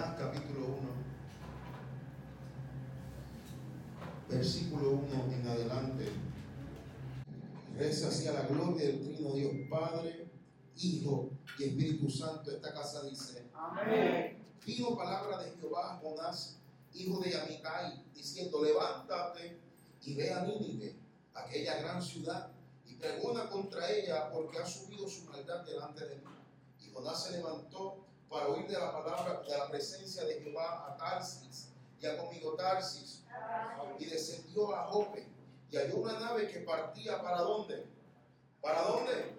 Jonás capítulo 1, versículo 1 en adelante. Reza hacia la gloria del Trino Dios Padre, Hijo y Espíritu Santo. Esta casa dice, Amén. Vino palabra de Jehová Jonás, hijo de Amitai, diciendo, levántate y ve a Nínive, aquella gran ciudad, y pregona contra ella porque ha subido su maldad delante de mí. Y Jonás se levantó para oír de la palabra, de la presencia de Jehová a Tarsis y a conmigo Tarsis, y descendió a Jope, y halló una nave que partía para dónde? ¿Para dónde?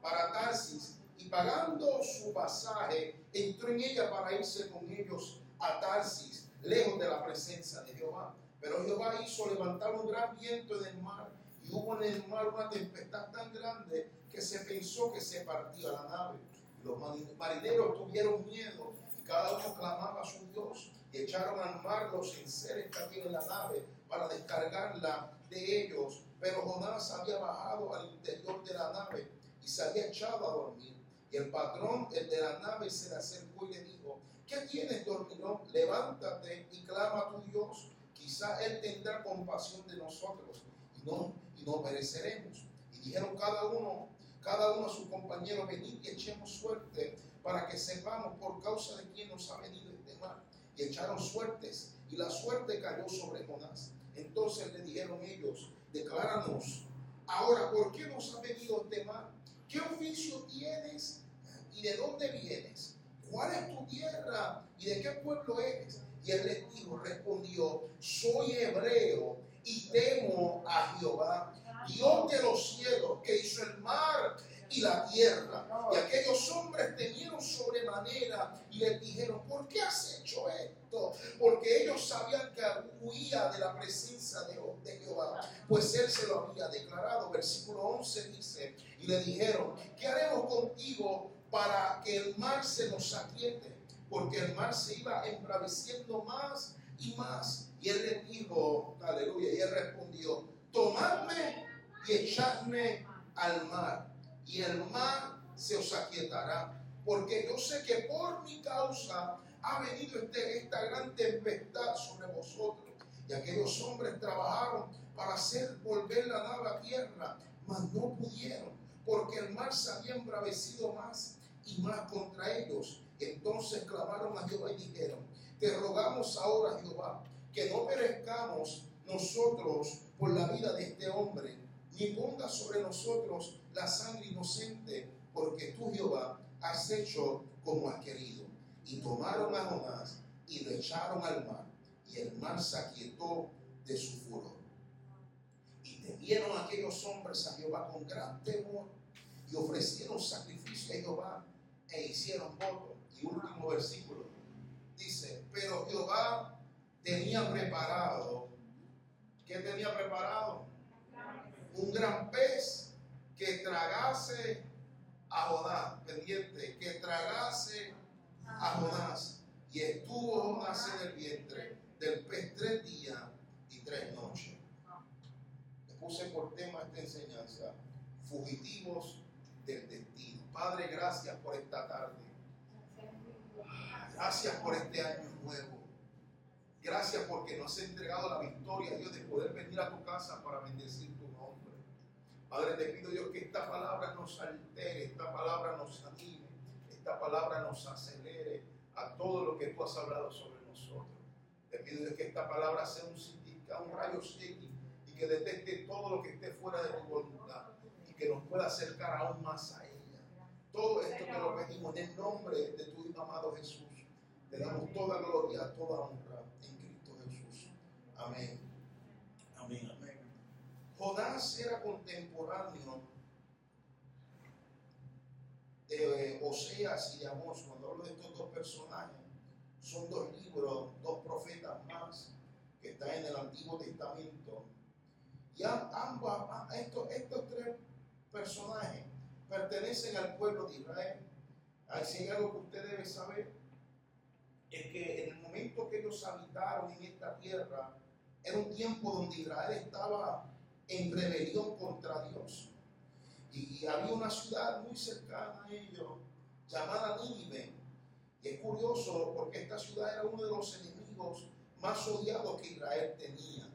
Para Tarsis, y pagando su pasaje, entró en ella para irse con ellos a Tarsis, lejos de la presencia de Jehová. Pero Jehová hizo levantar un gran viento en el mar, y hubo en el mar una tempestad tan grande que se pensó que se partía la nave. Los marineros tuvieron miedo y cada uno clamaba a su Dios y echaron al mar los enseres que había en la nave para descargarla de ellos. Pero Jonás había bajado al interior de la nave y se había echado a dormir. Y el patrón, el de la nave, se le acercó y le dijo, ¿qué tienes, dormilón? Levántate y clama a tu Dios. Quizá Él tendrá compasión de nosotros y no, y no pereceremos. Y dijeron cada uno cada uno a su compañero, venid y echemos suerte para que sepamos por causa de quién nos ha venido este mal. Y echaron suertes y la suerte cayó sobre Jonás. Entonces le dijeron ellos, decláranos, ahora, ¿por qué nos ha venido este mal? ¿Qué oficio tienes y de dónde vienes? ¿Cuál es tu tierra y de qué pueblo eres? Y él les dijo, respondió, soy hebreo y temo a Jehová, Dios de los cielos, que hizo el mar y la tierra. Y aquellos hombres temieron sobremanera y les dijeron, ¿por qué has hecho esto? Porque ellos sabían que huía de la presencia de, Jehová, pues él se lo había declarado. Versículo 11 dice, y le dijeron, ¿qué haremos contigo para que el mar se nos aquiete? Porque el mar se iba embraveciendo más y más. Y él le dijo, aleluya, y él respondió, tomadme y echadme al mar, y el mar se os aquietará, porque yo sé que por mi causa ha venido este, esta gran tempestad sobre vosotros. Y aquellos hombres trabajaron para hacer volver la nave a tierra, mas no pudieron, porque el mar se había embravecido más y más contra ellos. Entonces clamaron a Jehová y dijeron, te rogamos ahora, Jehová, que no perezcamos nosotros por la vida de este hombre, ni ponga sobre nosotros la sangre inocente, porque tú, Jehová, has hecho como has querido. Y tomaron a Jonás y lo echaron al mar, y el mar se aquietó de su furor. Y temieron aquellos hombres a Jehová con gran temor, y ofrecieron sacrificio a Jehová, e hicieron voto. Y último versículo dice, pero Jehová tenía preparado, ¿qué tenía preparado? Un gran pez que tragase a Jonás, pendiente, que tragase a Jonás. Y estuvo Jonás en el vientre del pez tres días y tres noches. Le puse por tema esta enseñanza, fugitivos del destino. Padre, gracias por esta tarde. Gracias por este año nuevo. Gracias porque nos has entregado la victoria, Dios, de poder venir a tu casa para bendecir. Padre, te pido, Dios, que esta palabra nos altere, esta palabra nos anime, esta palabra nos acelere a todo lo que tú has hablado sobre nosotros. Te pido, Dios, que esta palabra sea un, un rayo X y que detecte todo lo que esté fuera de tu voluntad y que nos pueda acercar aún más a ella. Todo esto te lo pedimos en el nombre de tu amado Jesús. Te damos toda gloria, toda honra en Cristo Jesús. Amén, amén. Jonás era contemporáneo de eh, Oseas y de Amós. Cuando hablo de estos dos personajes, son dos libros, dos profetas más que están en el Antiguo Testamento. Y ambos, estos, estos tres personajes pertenecen al pueblo de Israel. Hay algo que usted debe saber, es que en el momento que ellos habitaron en esta tierra, era un tiempo donde Israel estaba en rebelión contra Dios. Y había una ciudad muy cercana a ellos, llamada Nínive. Y es curioso porque esta ciudad era uno de los enemigos más odiados que Israel tenía.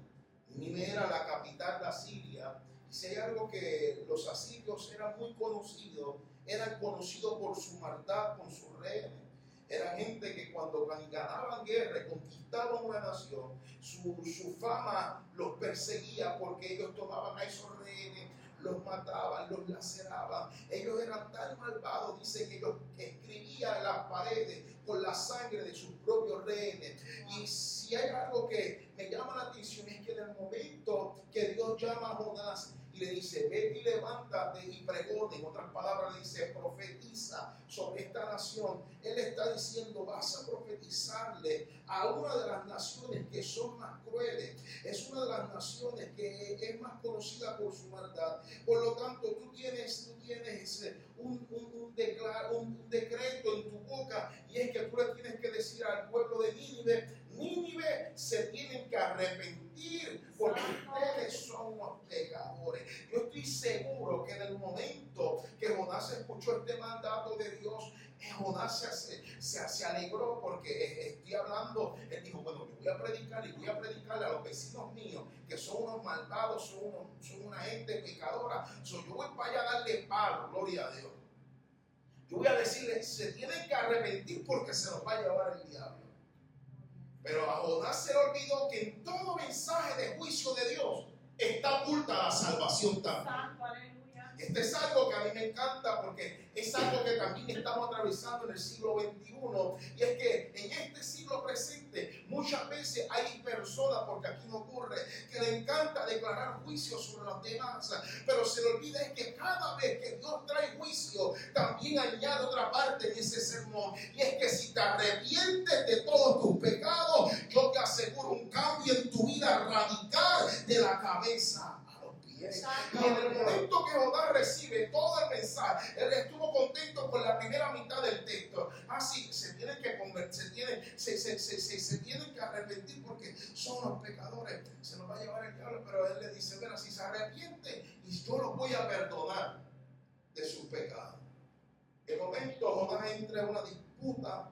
Nínive era la capital de Asiria. Y si algo que los asirios eran muy conocidos, eran conocidos por su maldad con sus rehenes. Era gente que cuando ganaban guerra, conquistaban una nación, su, su fama los perseguía porque ellos tomaban a esos rehenes los mataban, los laceraban. Ellos eran tan malvados, dice que ellos escribían en las paredes con la sangre de sus propios rehenes. Y si hay algo que me llama la atención es que en el momento que Dios llama a Jonás y le dice, vete y levántate y pregone, en otras palabras le dice, profetiza sobre esta nación. Él está diciendo, vas a profetizarle a una de las naciones que son más crueles. Es una de las naciones que es más conocida por su maldad. Por lo tanto, tú tienes, tú tienes un, un, un decreto en tu boca y es que tú le tienes que decir al pueblo de Nínive, Nínive se tienen que arrepentir porque ustedes son unos pecadores. Yo estoy seguro que en el momento que Jonás escuchó este mandato de Dios, eh, Jonás se, se, se, alegró porque eh, estoy hablando, él dijo, bueno, yo voy a predicar y voy a predicarle a los vecinos míos que son unos malvados, son, son una gente pecadora. yo voy para allá a darle palo, gloria a Dios. Yo voy a decirle, se tienen que arrepentir porque se los va a llevar el diablo. Pero a Jonás se le olvidó que en todo mensaje de juicio de Dios está oculta la salvación también. Este es algo que a mí me encanta porque es algo que también estamos atravesando en el siglo XXI. Y es que en este siglo presente muchas veces hay personas, porque aquí no ocurre, que le encanta declarar juicio sobre los demás. Pero se le olvida es que cada vez que Dios trae juicio, también añade otra parte en ese sermón. Y es que si te arrepientes de todos tus pecados, yo te aseguro un cambio en tu vida radical de la cabeza y en el momento que Jonás recibe todo el mensaje, él estuvo contento con la primera mitad del texto. Así ah, se tienen que convertir, se tienen, se, se, se, se, tienen que arrepentir porque son los pecadores. Se nos va a llevar el diablo, pero él le dice, mira, si se arrepiente y yo los voy a perdonar de sus pecados. En el momento Jonás entra en una disputa,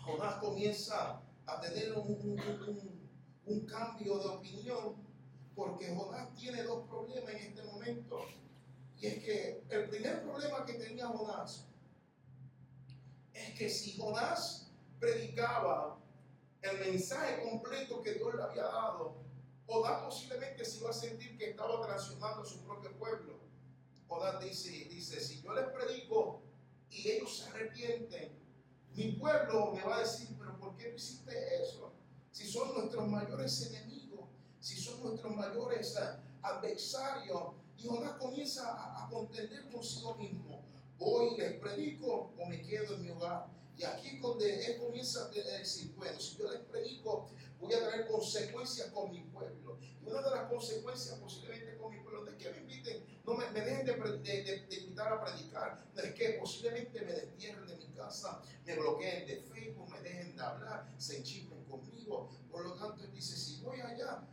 Jonás comienza a tener un, un cambio de opinión porque Jonás tiene dos problemas en este momento. Y es que el primer problema que tenía Jonás es que si Jonás predicaba el mensaje completo que Dios le había dado, Jonás posiblemente se iba a sentir que estaba traicionando a su propio pueblo. Jonás dice, dice, si yo les predico y ellos se arrepienten, mi pueblo me va a decir, pero ¿por qué no hiciste eso? Si son nuestros mayores enemigos si son nuestros mayores adversarios. Y Jonás comienza a, contender consigo mismo. Voy, les predico o me quedo en mi hogar. Y aquí es donde él comienza a decir, bueno, si yo les predico, voy a traer consecuencias con mi pueblo. Y una de las consecuencias posiblemente con mi pueblo es que me inviten, no me, dejen de, invitar a predicar, es que posiblemente me destierren de mi casa, me bloqueen de Facebook, me dejen de hablar, se enchismen conmigo. Por lo tanto, él dice, si voy allá,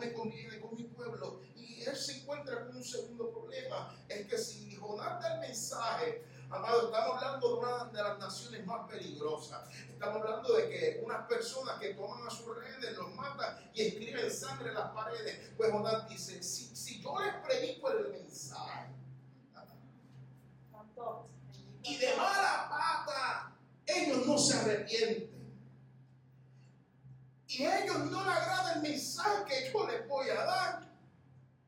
me conviene con mi pueblo. Y él se encuentra con un segundo problema, es que si Jonás da el mensaje, amado, estamos hablando de una de las naciones más peligrosas. Estamos hablando de que unas personas que toman a sus redes, los matan y escriben sangre en las paredes. Pues Jonás dice, si, si yo les predico el mensaje, y de mala pata, ellos no se arrepienten y a ellos no les agrada el mensaje que yo les voy a dar,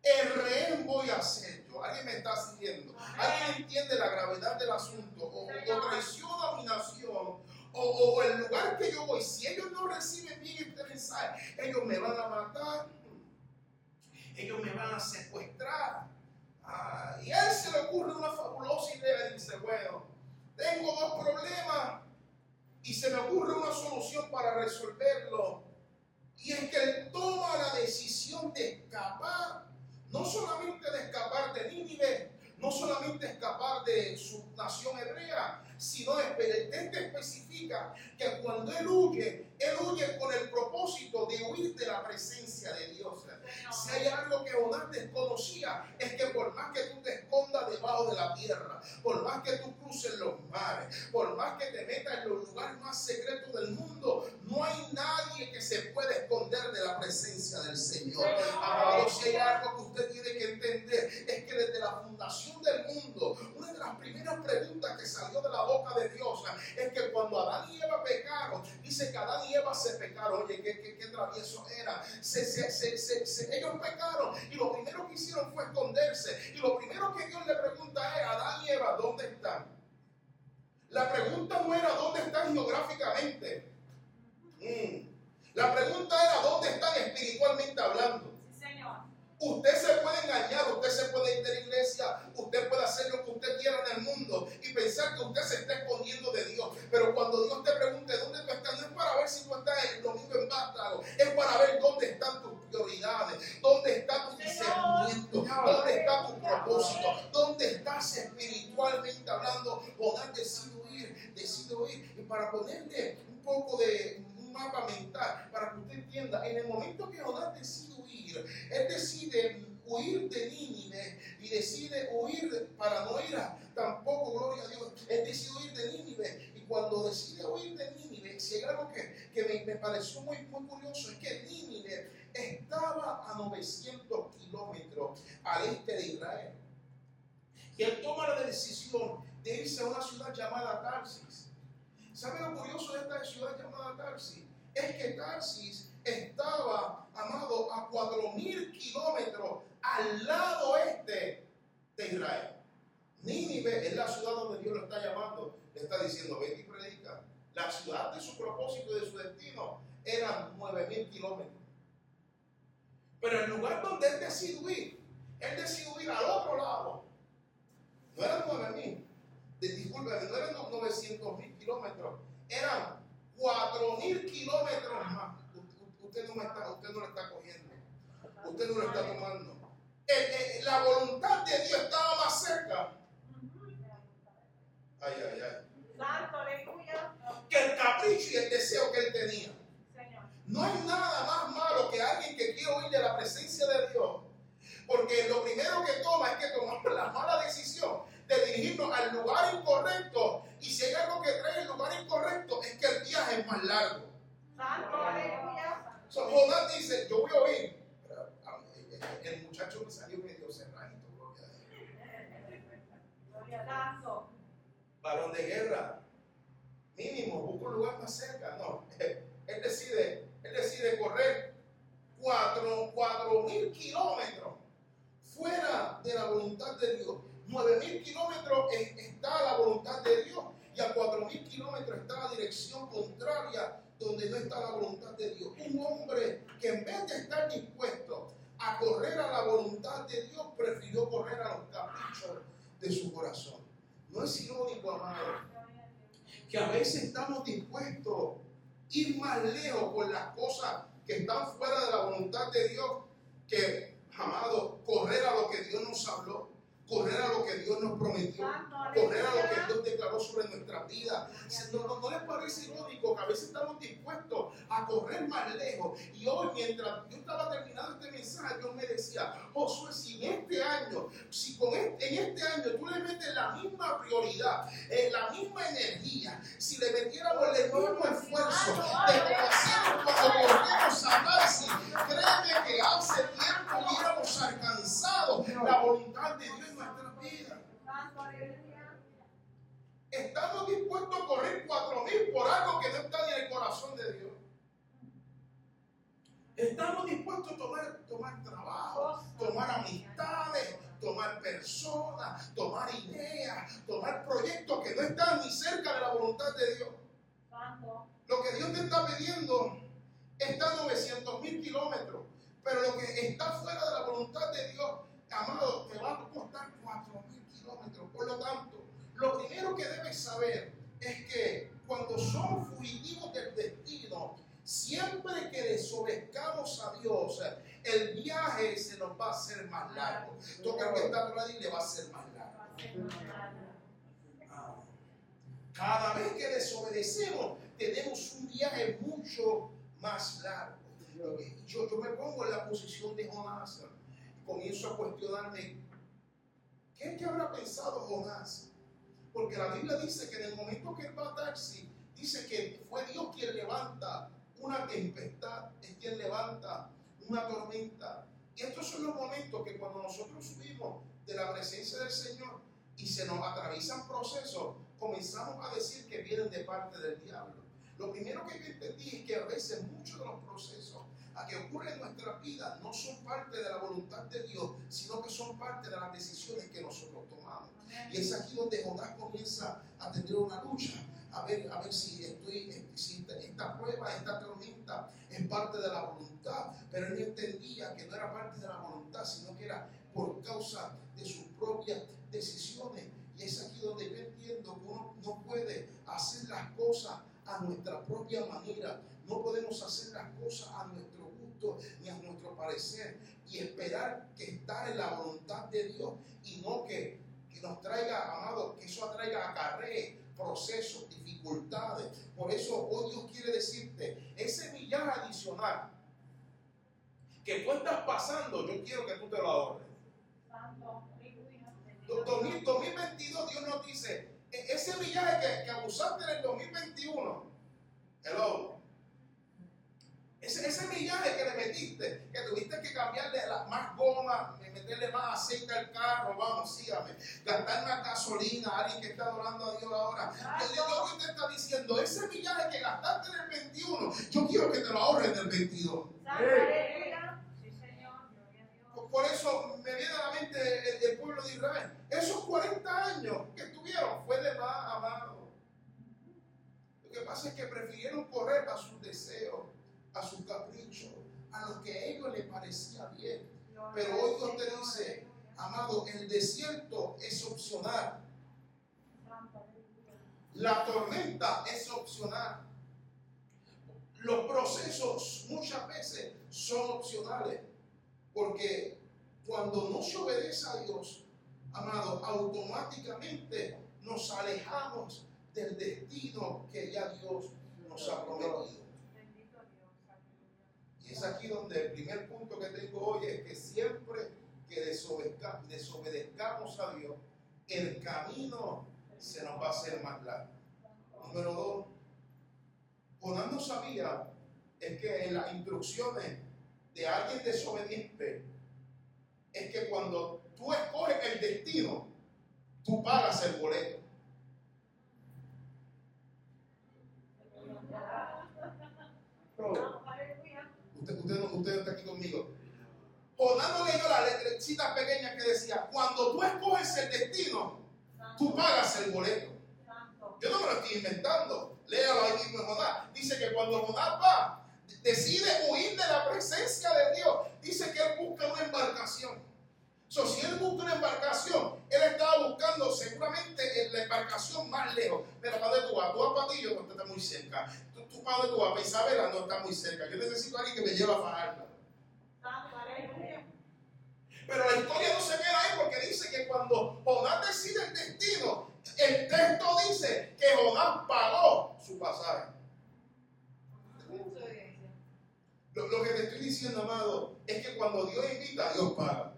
el rehén voy a hacer yo. Alguien me está siguiendo. Alguien entiende la gravedad del asunto. O, o traiciono a mi nación. O, el lugar que yo voy. Si ellos no reciben bien este mensaje, ellos me van a matar. Ellos me van a secuestrar. Ah, y a él se le ocurre una fabulosa idea. Dice, bueno, tengo dos problemas y se me ocurre una solución para resolverlo. Y es que él toma la decisión de escapar, no solamente de escapar de Nínive, no solamente escapar de su nación hebrea, sino el texto especifica que cuando él huye, él huye con el propósito de huir de la presencia de Dios. Si hay algo que Jonás desconocía, es que por más que tú te escondas debajo de la tierra, por más que tú cruces los mares, por más que te metas en los lugares más secretos del mundo, no hay nadie que se pueda esconder de la presencia del Señor. Amado, si hay algo que usted tiene que entender, es que desde la fundación del mundo, una de las primeras preguntas que salió de la boca de Dios es que cuando Adán y Eva pecaron, dice que Adán y Eva se pecaron. Oye, qué, travieso era. Se, se, se, ellos pecaron y lo primero que hicieron fue esconderse. Y lo primero que Dios le pregunta es, Adán y Eva, ¿dónde están? La pregunta no era dónde están geográficamente. Mm. La pregunta era dónde están espiritualmente hablando. Usted se puede engañar, usted se puede ir de la iglesia, usted puede hacer lo que usted quiera en el mundo y pensar que usted se está escondiendo de Dios. Pero cuando Dios te pregunte dónde tú estás, no es para ver si tú estás el domingo en vástago, es para ver dónde están tus prioridades, dónde está tu discernimiento, dónde está tu propósito, dónde estás espiritualmente hablando. Poder decidir huir, decidir huir. Y para ponerle un poco de un mapa mental, para que usted entienda, en el momento que Jonás decide huir, él decide huir de Nínive y decide huir para no ir a, tampoco, gloria a Dios, él decide huir de Nínive y cuando decide huir de Nínive, si hay algo que, que me, pareció muy, muy curioso, es que Nínive estaba a 900 kilómetros al este de Israel. Y él toma la decisión de irse a una ciudad llamada Tarsis. ¿Sabe lo curioso de esta ciudad llamada Tarsis? Es que Tarsis estaba, amado, a 4.000 kilómetros al lado este de Israel. Nínive es la ciudad donde Dios lo está llamando. Le está diciendo, vete y predica. La ciudad de su propósito y de su destino eran 9.000 kilómetros. Pero el lugar donde él decidió ir, él decidió ir al otro lado. No eran 9.000. Disculpe, no eran 900.000 kilómetros. Eran 4.000 kilómetros más usted no, está, usted no lo está cogiendo. Usted no lo está tomando. la voluntad de Dios estaba más cerca. Ay, ay, ay. Que el capricho y el deseo que él tenía. No hay nada más malo que alguien que quiere oír de la presencia de Dios. Porque lo primero que toma es que tomamos la mala decisión de dirigirnos al lugar incorrecto. Y si hay algo que trae el lugar incorrecto, es que el viaje es más largo. Santo, So, Jonás dice, yo voy a oír. El muchacho me salió medio cerradito, gloria a Dios. Varón de guerra. Mínimo, busca un lugar más cerca. No, él decide, él decide correr cuatro, cuatro mil kilómetros fuera de la voluntad de Dios. Nueve mil kilómetros está la voluntad de Dios y a cuatro mil kilómetros está la dirección contraria donde no está la voluntad de Dios. Un hombre que en vez de estar dispuesto a correr a la voluntad de Dios, prefirió correr a los caprichos de su corazón. No es irónico, amado, que a veces estamos dispuestos a ir más lejos con las cosas que están fuera de la voluntad de Dios que, amado, correr a lo que Dios nos habló correr a lo que Dios nos prometió, correr a lo que Dios declaró sobre nuestra vida. No, no, les parece irónico que a veces estamos dispuestos a correr más lejos. Y hoy, mientras yo estaba terminando este mensaje, Dios me decía, Josué, si en este año, si con este, en este año tú le metes la misma prioridad, eh, la misma energía, si le metiéramos el mismo esfuerzo de lo que hacíamos cuando corrimos a Marci, créeme que hace tiempo hubiéramos alcanzado la voluntad de Dios Estamos dispuestos a correr cuatro mil por algo que no está ni en el corazón de Dios. Estamos dispuestos a tomar, tomar trabajo, tomar amistades, tomar personas, tomar ideas, tomar proyectos que no están ni cerca de la voluntad de Dios. Lo que Dios te está pidiendo está a 900 mil kilómetros, pero lo que está fuera de la voluntad de Dios amado, te va a costar cuatro mil kilómetros. Por lo tanto, lo primero que debes saber es que cuando somos fugitivos del destino, siempre que desobedezcamos a Dios, el viaje se nos va a hacer más largo. Toca que está atrás y le va a ser más largo. Cada vez que desobedecemos, tenemos un viaje mucho más largo. Yo, yo me pongo en la posición de Jonás comienzo a cuestionarme, ¿qué, qué habrá pensado Jonás? Porque la Biblia dice que en el momento que él va a Taxi, dice que fue Dios quien levanta una tempestad, es quien levanta una tormenta. Y estos son los momentos que cuando nosotros subimos de la presencia del Señor y se nos atraviesan procesos, comenzamos a decir que vienen de parte del diablo. Lo primero que entendí es que a veces muchos de los procesos a que ocurren en nuestra vida no son parte de la voluntad de Dios, sino que son parte de las decisiones que nosotros tomamos. Y es aquí donde Jonás comienza a tener una lucha, a ver, a ver si, estoy, si esta prueba, esta tormenta es parte de la voluntad, pero él entendía que no era parte de la voluntad, sino que era por causa de sus propias decisiones. Y es aquí donde yo entiendo que uno no puede hacer las cosas a nuestra propia manera. No podemos hacer las cosas a nuestro gusto ni a nuestro parecer y esperar que estar en la voluntad de Dios y no que, que nos traiga, amado, que eso atraiga acarree procesos, dificultades. Por eso hoy Dios quiere decirte, ese millaje adicional que tú estás pasando, yo quiero que tú te lo ahorres. 2022 Dios nos dice, e-, ese millaje que, que abusaste en el 2021, hello, ese, ese, millaje que le metiste, que tuviste que cambiarle la, más goma, meterle más aceite al carro, vamos, sígame, gastar más gasolina a alguien que está adorando a Dios ahora. Que Dios te está diciendo, ese millaje que gastaste en el 21, yo quiero que te lo ahorres en el 22. Por eso me viene a la mente el, pueblo de Israel. Esos 40 años que estuvieron fue de más amado. Lo que pasa es que prefirieron correr a sus deseos, a sus caprichos, a lo que a ellos les parecía bien. Pero hoy Dios te dice, amado, el desierto es opcional. La tormenta es opcional. Los procesos muchas veces son opcionales. Porque cuando no se obedece a Dios, amado, automáticamente nos alejamos del destino que ya Dios nos ha prometido. Es aquí donde el primer punto que tengo hoy es que siempre que desobedezcamos a Dios, el camino se nos va a hacer más largo. Número dos, Jonás no sabía es que en las instrucciones de alguien desobediente es que cuando tú escoges el destino, tú pagas el boleto. Usted, está aquí conmigo. Jonás no leyó la letrecita pequeña que decía, cuando tú escoges el destino, tú pagas el boleto. Yo no me lo estoy inventando. Léalo ahí mismo en Jonás. Dice que cuando Jonás va decide huir de la presencia de Dios, dice que él busca una embarcación. So, si él busca una embarcación, él estaba buscando seguramente la embarcación más lejos. Pero ¿para dónde tú vas? Tú vas para ti, yo no está muy cerca. Dónde tú vas? Isabela no está muy cerca. Yo necesito a alguien que me lleve a Fajardo. Pero la historia no se queda ahí porque dice que cuando Jonás decide el destino, el texto dice que Jonás pagó su pasaje. Lo, que te estoy diciendo, amado, es que cuando Dios invita, Dios paga.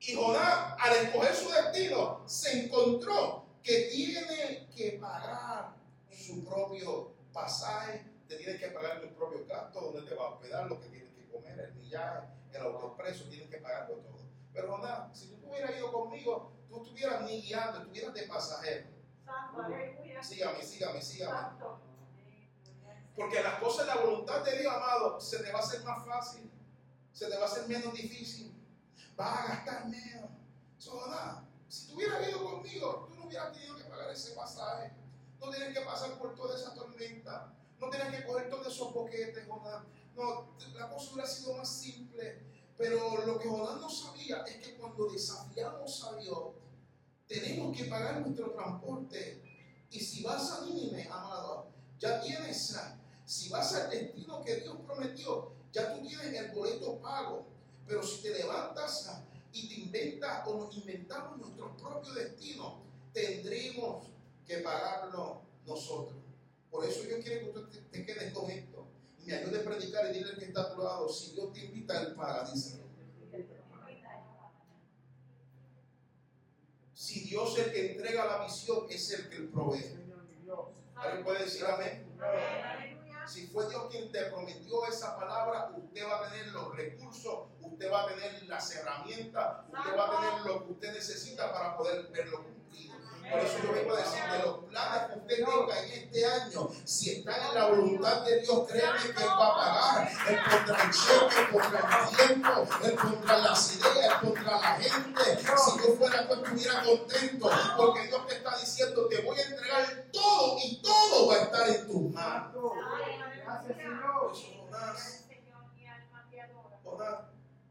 Y Jonás, al escoger su destino, se encontró que tiene que pagar su propio pasaje, te tienes que pagar tus propios gastos, donde te va a hospedar, lo que tienes que comer, el millaje, el autoexpreso, tienes que pagarlo todo. Pero Jonás, si tú hubieras ido conmigo, tú estuvieras ni guiando, estuvieras de pasajero. Sígame, sígame, sígame. Porque las cosas de la voluntad de Dios, amado, se te va a hacer más fácil, se te va a hacer menos difícil, vas a gastar menos. si tú hubieras ido conmigo, tú no hubieras tenido que pagar ese pasaje, no tienes que pasar por toda esa tormenta, no tienes que coger todos esos boquetes, Jonás. No, la cosa hubiera sido más simple. Pero lo que Jonás no sabía es que cuando desafiamos a Dios, tenemos que pagar nuestro transporte. Y si vas a Nínive, amado, ya tienes si vas al destino que Dios prometió, ya tú tienes el boleto pago. Pero si te levantas y te inventas o nos inventamos nuestro propio destino, tendremos que pagarlo nosotros. Por eso yo quiero que usted te, quedes con esto y me ayude a predicar y dile al que está a tu lado, si Dios te invita, al paga, dice. Si Dios es el que entrega la visión, es el que provee. ¿Alguien puede decir amén? Si fue Dios quien te prometió esa palabra, usted va a tener los recursos, usted va a tener las herramientas, usted va a tener lo que usted necesita para poder verlo cumplido. Por eso yo vengo a decir de los planes que usted tenga en este año, si están en la voluntad de Dios, créeme que Él va a pagar el contra el cheque, contra el tiempo, el contra las ideas, el contra la gente. Si yo fuera tú estuviera contento, porque Dios te está diciendo, te voy a entregar todo y todo va a estar en tus manos. Gracias, Señor.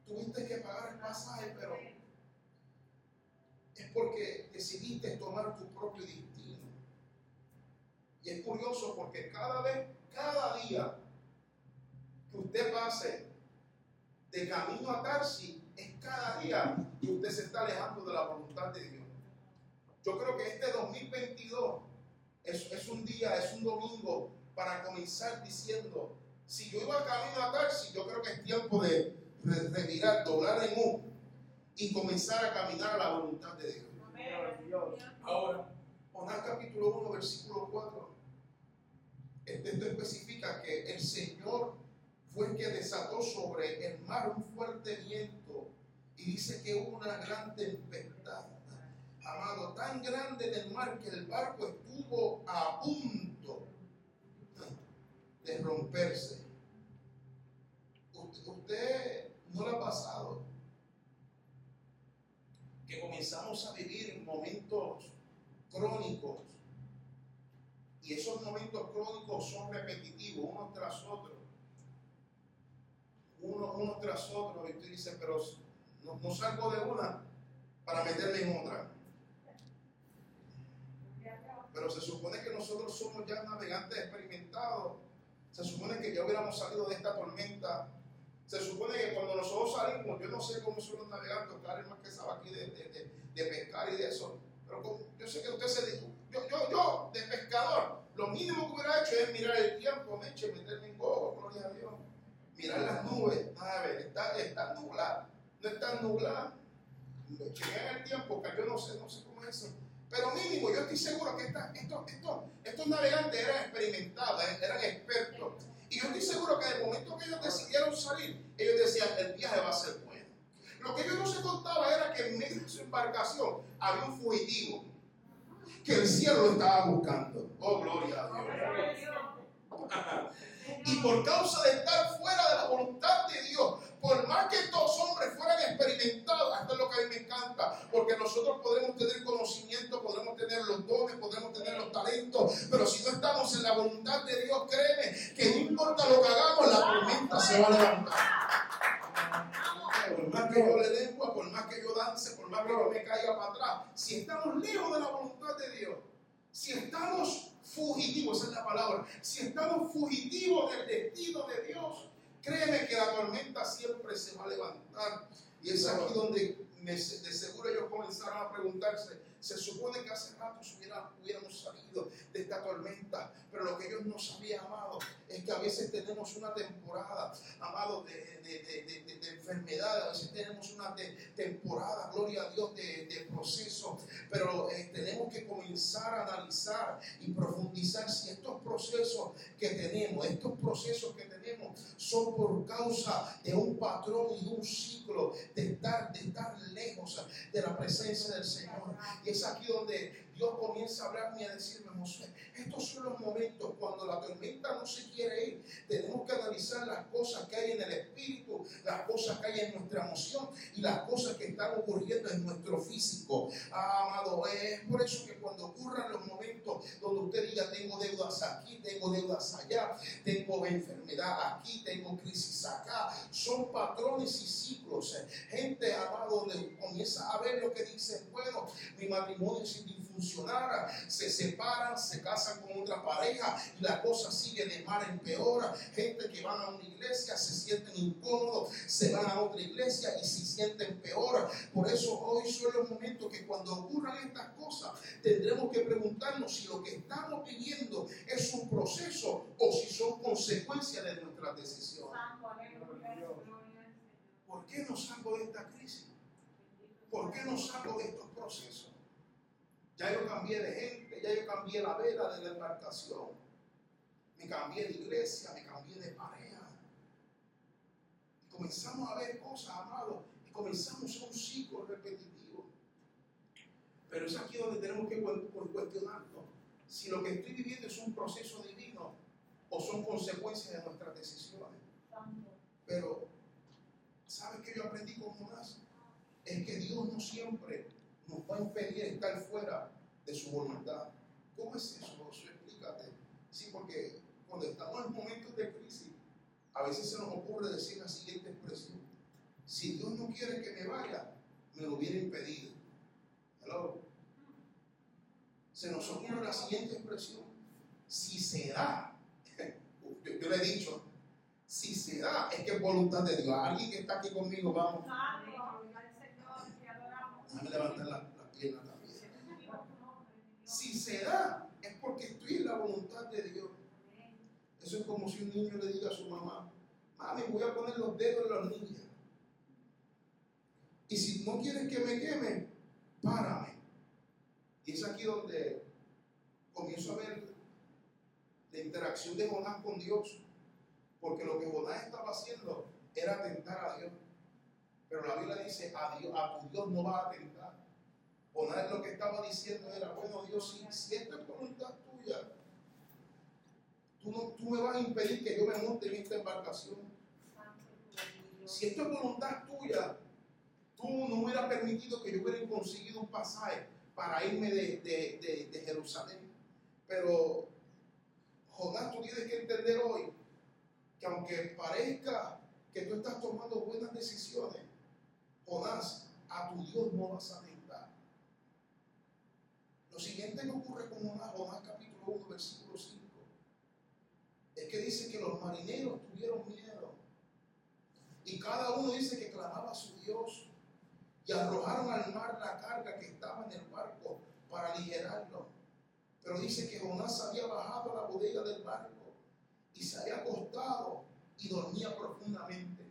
tuviste que pagar el pasaje, pero es porque decidiste tomar tu propio destino. Y es curioso porque cada vez, cada día que usted pase de camino a Tarsi, es cada día que usted se está alejando de la voluntad de Dios. Yo creo que este 2022 es, es un día, es un domingo para comenzar diciendo, si yo iba camino a Tarsi, yo creo que es tiempo de revirar, doblar en U y comenzar a caminar a la voluntad de Dios. Ahora, Jonás capítulo 1, versículo 4. Este texto especifica que el Señor fue el que desató sobre el mar un fuerte viento y dice que hubo una gran tempestad. Amado, tan grande en el mar que el barco estuvo a punto de romperse. Usted no le ha pasado que comenzamos a vivir momentos crónicos y esos momentos crónicos son repetitivos, uno tras otro. Uno, uno tras otro, y tú dices, pero no salgo de una para meterme en otra. Pero se supone que nosotros somos ya navegantes experimentados. Se supone que ya hubiéramos salido de esta tormenta se supone que cuando nosotros salimos, yo no sé cómo son los navegantes, Karen más que sabe aquí de, de, de, pescar y de eso, pero yo sé que usted se dijo, yo, yo, yo, de pescador, lo mínimo que hubiera hecho es mirar el tiempo, me eche, meterme en gogo, gloria a Dios, mirar las nubes, a ver, está, está nublada, no está nublada, chequean el tiempo, que yo no sé, no sé cómo es eso. Pero mínimo, yo estoy seguro que estos, estos, estos navegantes eran experimentados, eran expertos y yo estoy seguro que en el momento que ellos decidieron salir, ellos decían, el viaje va a ser bueno. Lo que ellos no se contaba era que en medio de su embarcación había un fugitivo que el cielo lo estaba buscando. Oh, gloria a Dios. y por causa de estar fuera de la voluntad de Dios, por más que estos hombres fueran experimentados, esto es lo que a mí me encanta, porque nosotros podemos tener conocimiento, podemos tener los dones, podemos tener los talentos, pero si no estamos en la voluntad de Dios, créeme que no importa lo que hagamos, la tormenta se va a levantar. Por más que yo le lengua, por más que yo dance, por más que yo me caiga para atrás, si estamos lejos de la voluntad de Dios, si estamos fugitivos, esa es la palabra, si estamos fugitivos del destino de Dios, se va a levantar. Y es aquí donde de seguro ellos comenzaron a preguntarse, se supone que hace rato hubiéramos salido de esta tormenta, pero lo que ellos no sabían, amado, que a veces tenemos una temporada, amado, de, enfermedad, a veces tenemos una temporada, gloria a Dios, de, proceso, pero eh, tenemos que comenzar a analizar y profundizar si estos procesos que tenemos, estos procesos que tenemos, son por causa de un patrón y un ciclo de estar, de estar lejos de la presencia del Señor. Y es aquí donde Dios comienza a hablarme y a decirme, José, estos son los momentos cuando la tormenta no se quiere ir. Tenemos que analizar las cosas que hay en el espíritu, las cosas que hay en nuestra emoción y las cosas que están ocurriendo en nuestro físico. Ah, amado, es por eso que cuando ocurran los momentos donde usted diga, tengo deudas aquí, tengo deudas allá, tengo enfermedad aquí, tengo crisis acá, son patrones y ciclos. Gente, amado, donde comienza a ver lo que dice, bueno, mi matrimonio es funcionara, se separan, se casan con otra pareja y la cosa sigue de mal en peor. Gente que van a una iglesia se sienten incómodos, se van a otra iglesia y se sienten peor. Por eso hoy son los momentos que cuando ocurran estas cosas tendremos que preguntarnos si lo que estamos viviendo es un proceso o si son consecuencias de nuestras decisiones. ¿Por qué no salgo de esta crisis? ¿Por qué no salgo de estos procesos? Ya yo cambié de gente, ya yo cambié la vela de la embarcación. Me cambié de iglesia, me cambié de pareja. Y comenzamos a ver cosas, amados, y comenzamos a un ciclo repetitivo. Pero es aquí donde tenemos que cuestionarnos si lo que estoy viviendo es un proceso divino o son consecuencias de nuestras decisiones. Pero, ¿sabes qué yo aprendí con Jonás? Es que Dios no siempre nos va a impedir estar fuera de su voluntad. ¿Cómo es eso? Explícate. Sí, porque cuando estamos en momentos de crisis, a veces se nos ocurre decir la siguiente expresión. Si Dios no quiere que me vaya, me lo hubiera impedido. Hello. Se nos ocurre la siguiente expresión. Si se da, yo, yo le he dicho, si se da, es que es voluntad de Dios. Alguien que está aquí conmigo, vamos. Déjame levantar las la piernas también. Si se da, es porque estoy en la voluntad de Dios. Eso es como si un niño le diga a su mamá, mami, voy a poner los dedos en las niñas. Y si no quieres que me queme, párame. Y es aquí donde comienzo a ver la interacción de Jonás con Dios. Porque lo que Jonás estaba haciendo era atentar a Dios. Pero la Biblia dice, a, Dios, a tu Dios no va a atentar. Jonás lo que estaba diciendo era, bueno Dios, si, si esta es voluntad tuya, tú, no, tú me vas a impedir que yo me monte en esta embarcación. Si esto es voluntad tuya, tú no hubieras permitido que yo hubiera conseguido un pasaje para irme de, de, de, de Jerusalén. Pero Jonás, tú tienes que entender hoy que aunque parezca que tú estás tomando buenas decisiones, Jonás, a tu Dios no vas a tentar. Lo siguiente que ocurre con Jonás, Jonás capítulo 1, versículo 5, es que dice que los marineros tuvieron miedo. Y cada uno dice que clamaba a su Dios. Y arrojaron al mar la carga que estaba en el barco para aligerarlo. Pero dice que Jonás había bajado a la bodega del barco y se había acostado y dormía profundamente.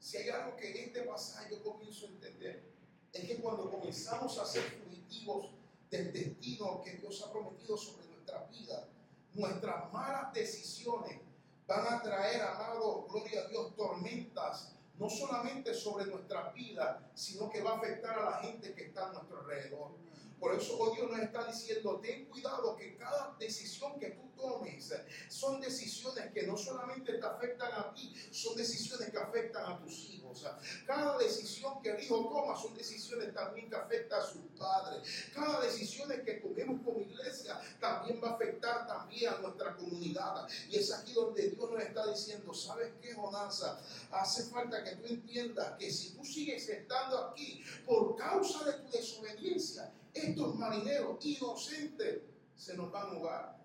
Si hay algo que en este pasaje yo comienzo a entender, es que cuando comenzamos a ser fugitivos del destino que Dios ha prometido sobre nuestra vida, nuestras malas decisiones van a traer, amado, gloria a Dios, tormentas, no solamente sobre nuestra vida, sino que va a afectar a la gente que está a nuestro alrededor. Por eso hoy Dios nos está diciendo, ten cuidado que cada decisión que tú tomes son decisiones que no solamente te afectan a ti, son decisiones que afectan a tus hijos. Cada decisión que el hijo toma son decisiones también que afectan a sus padres. Cada decisión que tomemos como iglesia también va a afectar también a nuestra comunidad. Y es aquí donde Dios nos está diciendo, ¿sabes qué, Jonás? Hace falta que tú entiendas que si tú sigues estando aquí por causa de tu desobediencia, estos marineros inocentes se nos van a ahogar.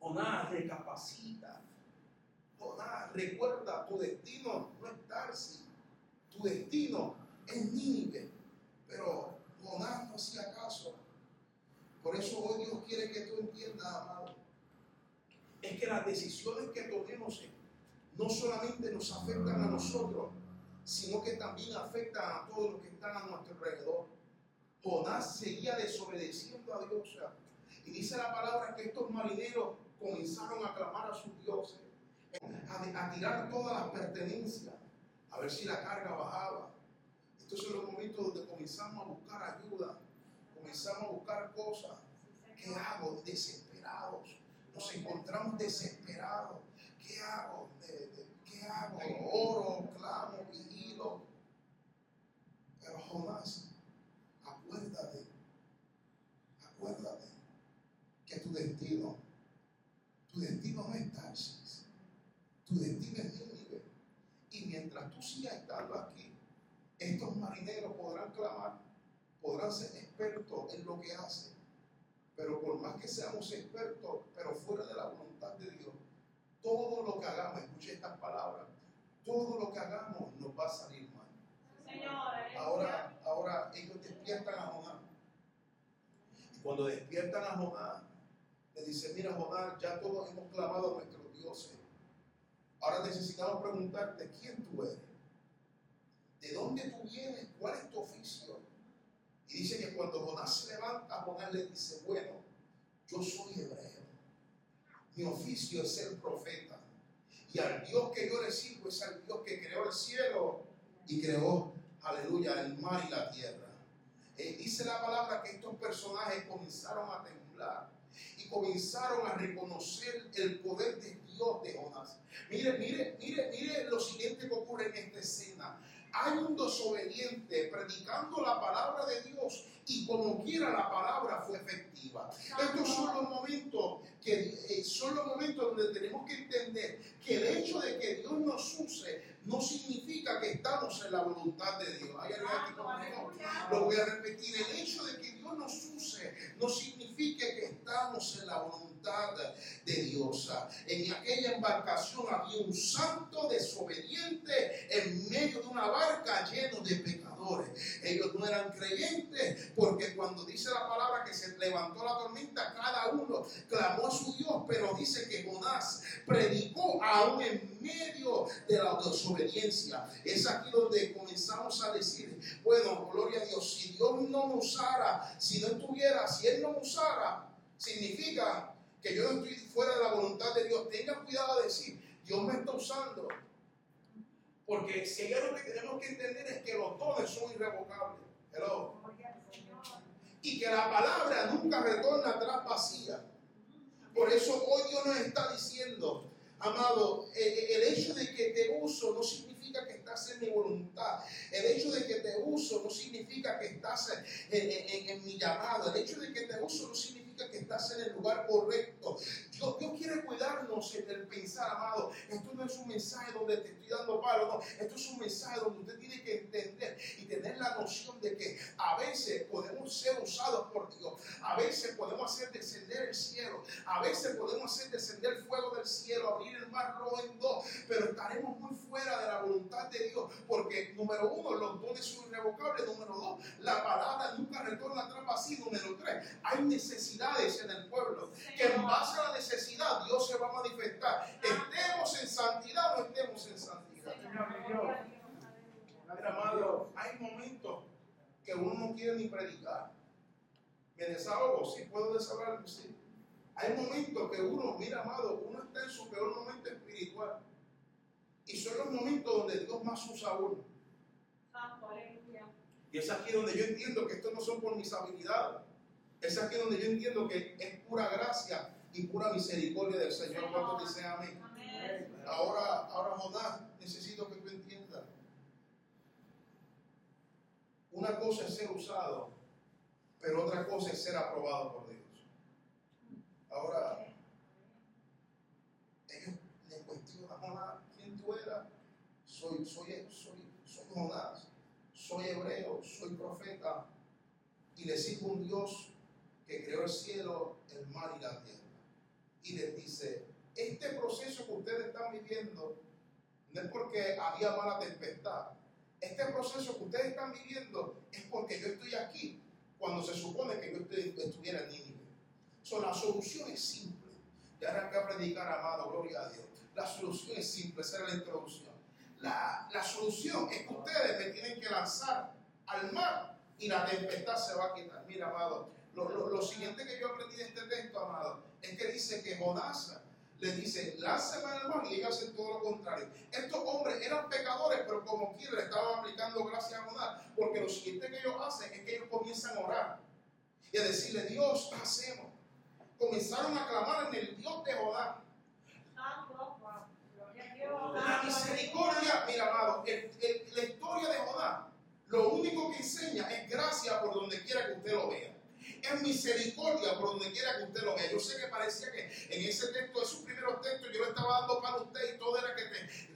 Jonás, recapacita. Jonás, recuerda, tu destino no es Tarsi. Tu destino es Nínive. Pero Jonás no hacía caso. Por eso hoy Dios quiere que tú entiendas, amado. Es que las decisiones que tomemos no solamente nos afectan a nosotros, sino que también afectan a todos los que están a nuestro alrededor. Jonás seguía desobedeciendo a Dios. Y dice la palabra que estos marineros comenzaron a clamar a sus dioses, a, tirar todas las pertenencias, a ver si la carga bajaba. Estos son los momentos donde comenzamos a buscar ayuda, comenzamos a buscar cosas. ¿Qué hago? Desesperados. Nos encontramos desesperados. ¿Qué hago? ¿Qué hago? Oro, clamo, vigilo. Pero Jonás acuérdate, acuérdate que tu destino, tu destino no es Tarsis, tu destino es Nínive. Y sigas estando aquí, estos marineros podrán clamar, podrán ser expertos en lo que hacen, pero por más que seamos expertos, todo lo que hagamos, escuche estas palabras, todo lo que hagamos nos va a salir mal. Ahora, ahora ellos despiertan a Jonás. Y cuando despiertan a Jonás, le dicen, mira Jonás, ya todos hemos clamado a nuestros dioses. Ahora necesitamos preguntarte, ¿quién tú eres? ¿De dónde tú vienes? ¿Cuál es tu oficio? Y dice que cuando Jonás se levanta, Jonás le dice, bueno, yo soy hebreo. Mi oficio es ser profeta. Y al Dios que yo le sirvo es al Dios que creó el cielo y creó, aleluya, el mar y la tierra. Eh, dice la palabra que estos personajes comenzaron a temblar y comenzaron a reconocer el poder de Dios de Jonás. Mire, mire, mire, mire lo siguiente que ocurre en esta escena. Hay un desobediente predicando la palabra de Dios y como quiera la palabra fue efectiva. Estos son los momentos que eh, son los momentos donde tenemos que entender que el hecho de que Dios nos use no significa que estamos en la voluntad de Dios. ¿Hay Lo voy a repetir. El hecho de que Dios nos use no significa que estamos en la voluntad de Dios. En aquella embarcación había un santo desobediente en medio de una barca lleno de pecadores. Ellos no eran creyentes porque cuando dice la palabra que se levantó la tormenta, cada uno clamó a su Dios, pero dice que Jonás predicó aún en medio de la desobediencia. Es aquí donde comenzamos a decir, bueno, gloria a Dios, si Dios no usara, si no estuviera, si Él no usara, significa que yo no estoy fuera de la voluntad de Dios. Tenga cuidado de decir, Dios me está usando. Porque si hay algo que tenemos que entender es que los dones son irrevocables. Y que la palabra nunca retorna atrás vacía. Por eso hoy Dios nos está diciendo, amado, eh, eh, el hecho de que te uso no significa que estás en mi voluntad. El hecho de que te uso no significa que estás en mi llamado. El hecho de que te uso no significa que estás en el lugar correcto. Dios, quiere cuidarnos en el pensar, amado. Esto no es un mensaje donde te estoy dando palo, no. Esto es un mensaje donde usted tiene que entender y tener la noción de que a veces podemos ser usados por Dios. A veces podemos hacer descender el cielo. A veces podemos hacer descender el fuego del cielo, abrir el mar rojo en dos. Pero estaremos muy fuera de la voluntad de Dios. Porque, número uno, los dones son irrevocables. Número dos, la palabra nunca retorna atrás vacío. Número tres, hay necesidad en el pueblo, que en base a la necesidad Dios se va a manifestar. Estemos en santidad o estemos en santidad. amado, hay momentos que uno no quiere ni predicar. Me desahogo, sí puedo desahogarme, sí. Hay momentos que uno, mira, amado, uno está en su peor momento espiritual. Y son los momentos donde Dios más usa a uno. Y es aquí donde yo entiendo que esto no son por mis habilidades, es aquí donde yo entiendo que es pura gracia y pura misericordia del Señor. ¿Cuántos dicen amén? Ahora, ahora, Jonás, necesito que tú entiendas. Una cosa es ser usado, pero otra cosa es ser aprobado por Dios. Ahora, ellos le cuestionan Jonás, ¿quién tú eras? Soy, soy, soy, soy Jonás, soy hebreo, soy profeta, y le sirvo un Dios que creó el cielo, el mar y la tierra. Y les dice, este proceso que ustedes están viviendo no es porque había mala tempestad. Este proceso que ustedes están viviendo es porque yo estoy aquí cuando se supone que yo estuviera en Nínive. So, la solución es simple. Ya arranqué a predicar, amado, gloria a Dios. La solución es simple, esa la introducción. La, la solución es que ustedes me tienen que lanzar al mar y la tempestad se va a quitar. Mira, amado, lo, siguiente que yo aprendí de este texto, amado, es que dice que Jonás le dice, lánzame al mar y ellos hacen todo lo contrario. Estos hombres eran pecadores, pero como quiera le estaban aplicando gracias a Jonás, porque lo siguiente que ellos hacen es que ellos comienzan a orar y a decirle, Dios, hacemos? Comenzaron a clamar en el Dios de Jonás. La misericordia, mira, amado, la historia de Jonás, lo único que enseña es gracia por donde quiera que usted lo vea es misericordia por donde quiera que usted lo vea. Yo sé que parecía que en ese texto, esos primeros textos, yo lo estaba dando para usted y todo era que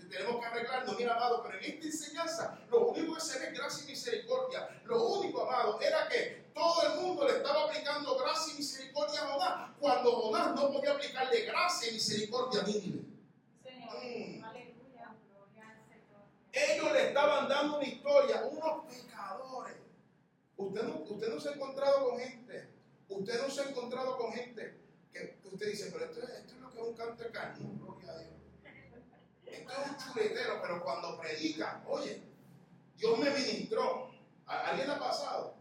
tenemos que arreglarnos, mira amado, pero en esta enseñanza lo único que se ve es gracia y misericordia. Lo único, amado, era que todo el mundo le estaba aplicando gracia y misericordia a Jonás, cuando Jonás no podía aplicarle gracia y misericordia a Nínive. Dando una historia, unos pecadores. Usted no, usted no se ha encontrado con gente, usted no se ha encontrado con gente que, usted dice, pero esto, esto, es lo que es un canto de carne, gloria a Dios. Esto es un chuletero, pero cuando predica, oye, Dios me ministró. ¿A alguien le ha pasado?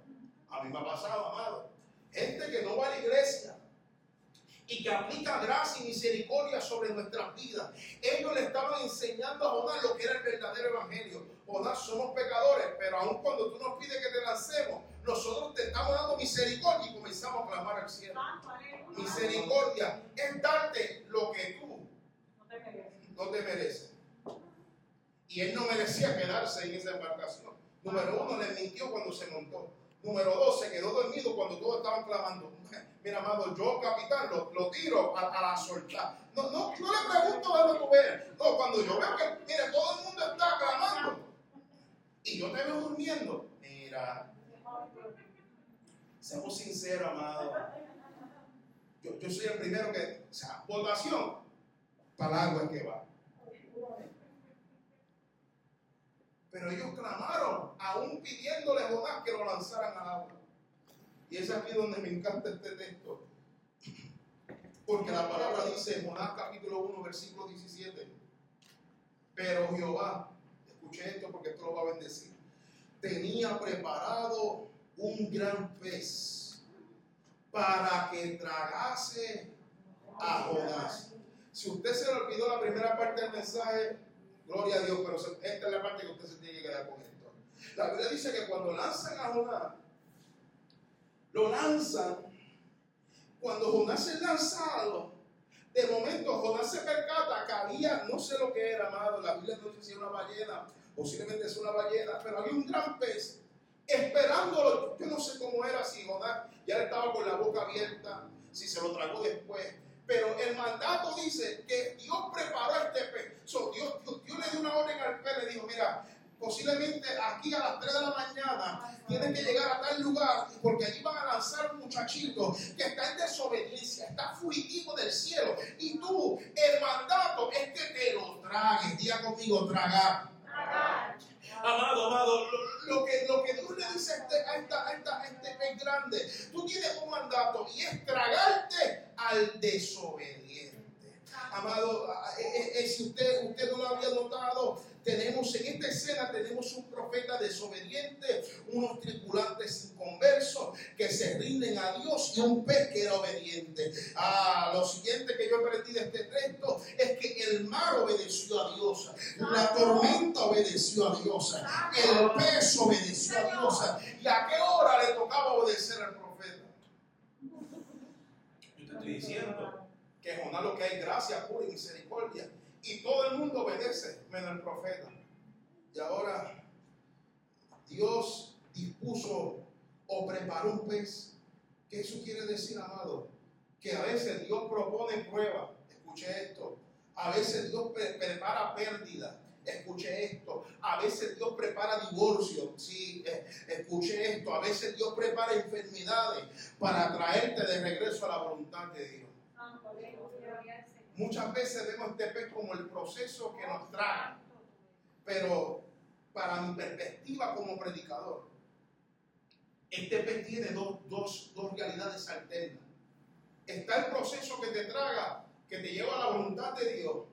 A mí me ha pasado, amado. Gente que no va a la iglesia, y que aplica gracia y misericordia sobre nuestras vidas. Ellos le estaban enseñando a Jonás lo que era el verdadero evangelio. Jonás, somos pecadores, pero aun cuando tú nos pides que te lancemos, nosotros te estamos dando misericordia y comenzamos a clamar al cielo. Misericordia es darte lo que tú no te mereces. Y él no merecía quedarse en esa embarcación. Número uno, le mintió cuando se montó. Número dos, se quedó dormido cuando todos estaban clamando. Mira, amado, yo, capitán, lo, tiro a, la soltar. No, no, no le pregunto dónde tú ves. No, cuando yo veo que, mira, todo el mundo está clamando. Y yo te veo durmiendo. Mira, seamos sinceros, amado. Yo, yo soy el primero que, o sea, votación, es que va. Pero ellos clamaron, aún pidiéndole a Jonás que lo lanzaran al agua. Y es aquí donde me encanta este texto. Porque la palabra dice en Jonás capítulo 1, versículo 17. Pero Jehová, escuche esto porque esto lo va a bendecir, tenía preparado un gran pez para que tragase a Jonás. Si usted se le olvidó la primera parte del mensaje, gloria a Dios, pero esta es la parte que usted se tiene que quedar con esto. La Biblia dice que cuando lanzan a Jonás, lo lanzan. Cuando Jonás es lanzado, de momento Jonás se percata que había, no sé lo que era, amado, la Biblia no dice si era una ballena, posiblemente es una ballena, pero había un gran pez esperándolo. Yo no sé cómo era, si Jonás ya estaba con la boca abierta, si se lo tragó después. Pero el mandato dice que Dios preparó este pez. Dios, Dios, le dio una orden al pez, le dijo, mira, posiblemente aquí a las 3 de la mañana tienen que llegar a tal lugar porque allí van a lanzar un muchachito que está en desobediencia, está fugitivo del cielo. Y tú, el mandato es que te lo tragues. Diga conmigo, tragar. Amado, amado, lo, que, lo que Dios le dice a este, a esta, a esta, a este pez grande, tú tienes un mandato y es tragarte al desobediente. Amado, si usted, usted no lo había notado, tenemos en esta escena tenemos un profeta desobediente, unos tripulantes inconversos que se rinden a Dios y un pez que era obediente. Ah, lo siguiente que yo aprendí de este texto es que el mar obedeció a Dios, la tormenta obedeció a Dios, el pez obedeció a Dios. ¿Y a qué hora le tocaba obedecer al profeta? Yo te estoy diciendo que Jonás lo que hay gracia pura y misericordia y todo el mundo obedece, menos el profeta. Y ahora Dios dispuso o preparó un pez. ¿Qué eso quiere decir, amado? Que a veces Dios propone prueba. Escuche esto. A veces Dios prepara pérdida. Escuche esto. A veces Dios prepara divorcio. Sí, eh, escuche esto. A veces Dios prepara enfermedades para traerte de regreso a la voluntad de Dios. Muchas veces vemos este pez como el proceso que nos trae, pero para mi perspectiva como predicador, este pez tiene dos, dos, dos realidades alternas. Está el proceso que te traga, que te lleva a la voluntad de Dios,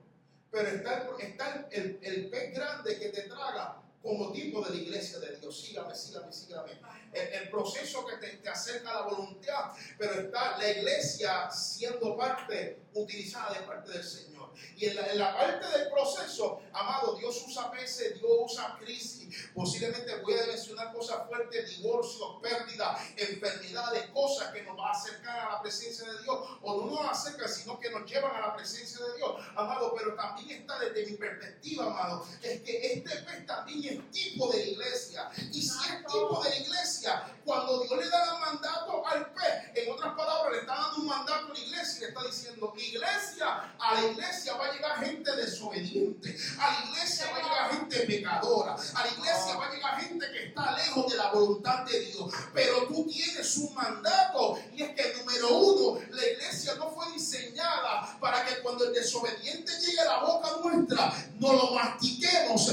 pero está, el, está el, el pez grande que te traga como tipo de la iglesia de Dios. Sígame, sígame, sígame. El, proceso que te, te, acerca a la voluntad, pero está la iglesia siendo parte utilizada de parte del Señor. Y en la, parte del proceso, amado, Dios usa peces, Dios usa crisis. Posiblemente voy a mencionar cosas fuertes, divorcios, pérdidas, enfermedades, cosas que nos van a acercar a la presencia de Dios. O no nos acercan, sino que nos llevan a la presencia de Dios, amado. Pero también está desde mi perspectiva, amado, es que este pez también es tipo de iglesia. Y si es tipo de iglesia, cuando Dios le da el mandato al pez, en otras palabras, le está dando un mandato a la iglesia le está diciendo, iglesia, a la iglesia va a llegar gente desobediente, a la iglesia va a llegar gente pecadora, a la iglesia va a llegar gente que está lejos de la voluntad de Dios. Pero tú tienes un mandato y es que número uno, la iglesia no fue diseñada para que cuando el desobediente llegue a la boca nuestra no lo mastiquemos,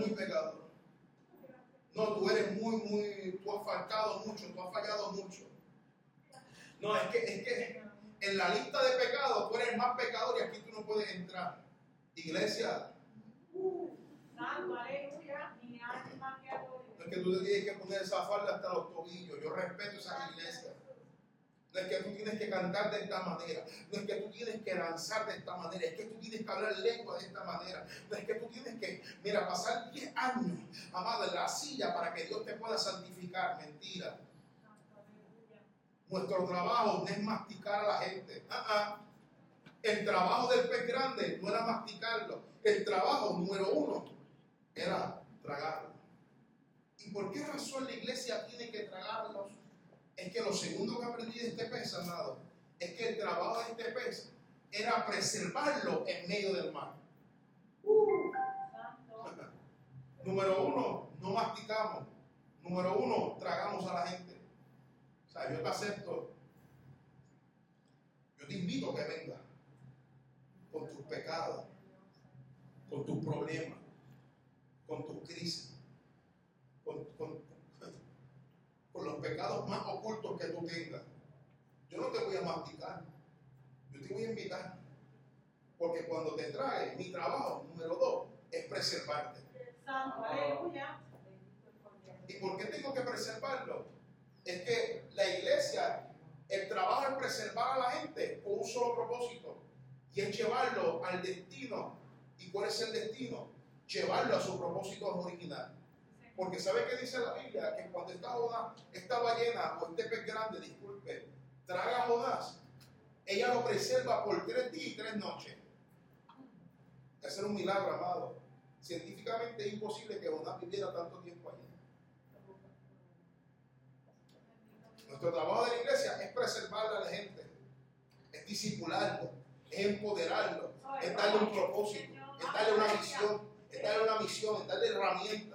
muy pecador. No, tú eres muy, muy, tú has faltado mucho, tú has fallado mucho. No, es que, es que en la lista de pecados tú eres más pecador y aquí tú no puedes entrar. Iglesia, Santo, aleluya. Mi alma que adora. no es que tú te tienes que poner esa falda hasta los tobillos. Yo respeto esa iglesia. No es que tú tienes que cantar de esta manera. No es que tú tienes que danzar de esta manera. Es que tú tienes que hablar lengua de esta manera. No es que tú tienes que, mira, pasar 10 años, amado, en la silla para que Dios te pueda santificar. Mentira. Nuestro trabajo no es masticar a la gente. Ah. El trabajo del pez grande no era masticarlo. El trabajo número uno era tragarlo. ¿Y por qué razón la iglesia tiene que tragarlos? Es que lo segundo que aprendí de este pez, amado, es que el trabajo de este pez era preservarlo en medio del mar. Número uno, no masticamos. Número uno, tragamos a la gente. O sea, yo te acepto. Yo te invito a que vengas con tus pecados, con tus problemas, con tus crisis, con, con- con los pecados más ocultos que tú tengas. Yo no te voy a masticar, yo te voy a invitar. Porque cuando te trae, mi trabajo, número dos, es preservarte. Santo, aleluya. ¿Y por qué tengo que preservarlo? Es que la iglesia, el trabajo es preservar a la gente con un solo propósito y es llevarlo al destino. ¿Y cuál es el destino? Llevarlo a su propósito original. Porque ¿sabe qué dice la Biblia? Que cuando esta Jonás, esta ballena o este pez grande, disculpe, traga a Jonás, ella lo preserva por tres días y tres noches. Ese era un milagro, amado. Científicamente es imposible que Jonás viviera tanto tiempo allí. Nuestro trabajo de la iglesia es preservar a la gente, es disipularlo, es empoderarlo, es darle un propósito, es darle una visión, es darle una misión, es darle herramientas.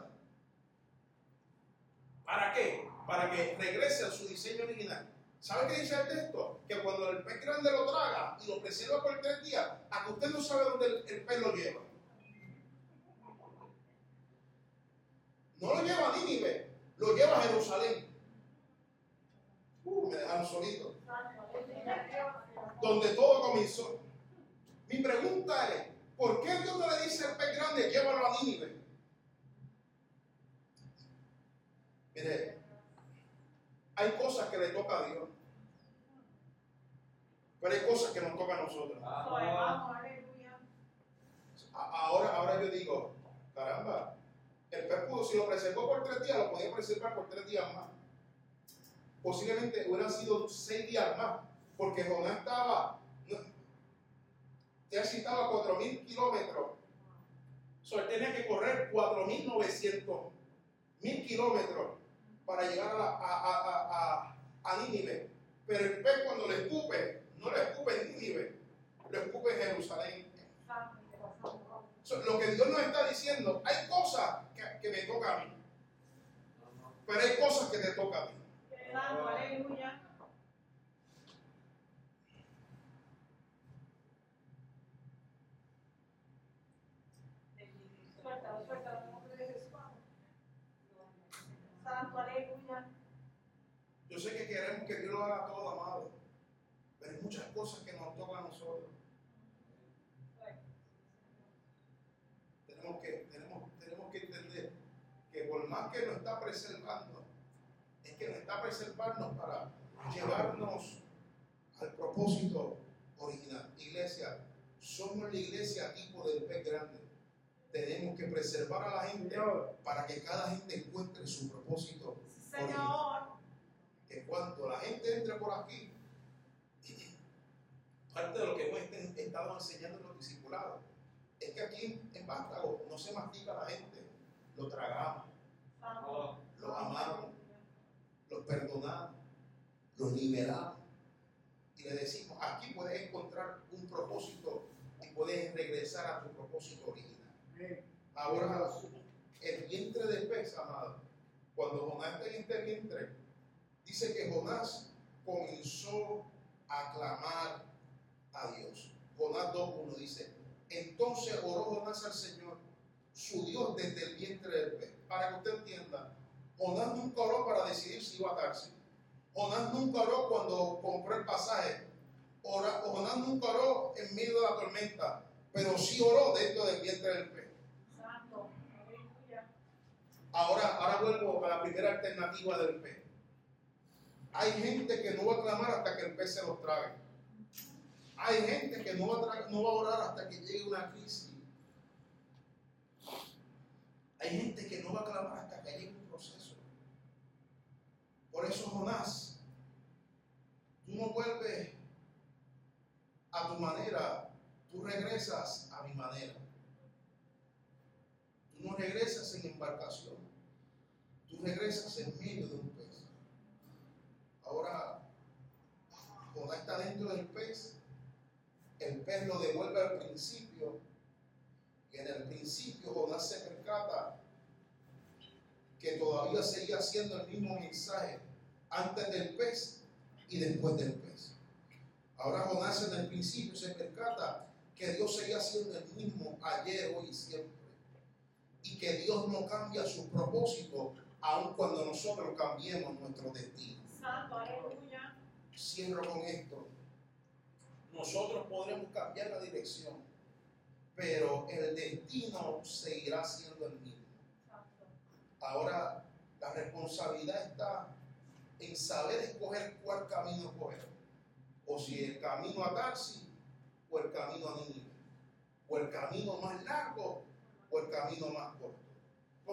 ¿Para qué? Para que regrese a su diseño original. ¿Sabe qué dice el texto? Que cuando el pez grande lo traga y lo preserva por tres días, a que usted no sabe dónde el, pez lo lleva. No lo lleva a Nínive, lo lleva a Jerusalén. Uh, me dejaron solito. Donde todo comenzó. Mi pregunta es, ¿por qué Dios no le dice al pez grande, llévalo a Nínive? Mire, hay cosas que le toca a Dios, pero hay cosas que nos toca a nosotros. Ahora, ahora yo digo, caramba, el pez pudo, si lo preservó por tres días, lo podía preservar por tres días más. Posiblemente hubieran sido seis días más, porque Jonás estaba, ya cuatro mil kilómetros, él tenía que correr cuatro mil novecientos mil kilómetros para llegar a, la- a, a, a, Nínive. Pero el pez cuando le escupe, no le escupe en Nínive, lo escupe en Jerusalén. Lo que Dios nos está diciendo, hay cosas que, que me toca a mí, pero hay cosas que te toca a ti. Suéltalo, suéltalo, en nombre de Jesús. Santo, aleluya. Yo sé que queremos que Dios lo haga todo, amado, pero hay muchas cosas que nos tocan a nosotros. Tenemos que, tenemos, tenemos que entender que por más que nos está preservando, es que nos está preservando para llevarnos al propósito original. Iglesia, somos la iglesia tipo del pez grande. Tenemos que preservar a la gente para que cada gente encuentre su propósito Señor. Cuando la gente entre por aquí, parte de lo que hemos est- estado enseñando en los discipulados, es que aquí en, Vástago no se mastica a la gente, lo tragamos, lo amamos, lo perdonamos, lo liberamos y le decimos, aquí puedes encontrar un propósito y puedes regresar a tu propósito original. Ahora, el vientre del pez, amado, cuando Jonás está en este vientre, dice que Jonás comenzó a clamar a Dios. Jonás 2.1 dice, entonces oró Jonás al Señor, su Dios desde el vientre del pez. Para que usted entienda, Jonás nunca oró para decidir si iba a atarse. Jonás nunca oró cuando compró el pasaje. Jonás nunca oró en medio de la tormenta, pero sí oró dentro del vientre del pez. Ahora, ahora vuelvo a la primera alternativa del pez. Hay gente que no va a clamar hasta que el pez se los trague. Hay gente que no va, a no va a orar hasta que llegue una crisis. Hay gente que no va a clamar hasta que llegue un proceso. Por eso, Jonás, tú no vuelves a tu manera, tú regresas a mi manera. Tú no regresas en embarcación, tú regresas en medio de un. Ahora, Jonás está dentro del pez, el pez lo devuelve al principio, y en el principio Jonás se percata que todavía seguía haciendo el mismo mensaje antes del pez y después del pez. Ahora Jonás en el principio se percata que Dios seguía siendo el mismo ayer, hoy y siempre. Y que Dios no cambia su propósito aun cuando nosotros cambiemos nuestro destino. Santo. Cierro con esto. Nosotros podremos cambiar la dirección, pero el destino seguirá siendo el mismo. Ahora la responsabilidad está en saber escoger cuál camino escoger. O si el camino a Tarsi o el camino a Nínive. O el camino más largo o el camino más corto.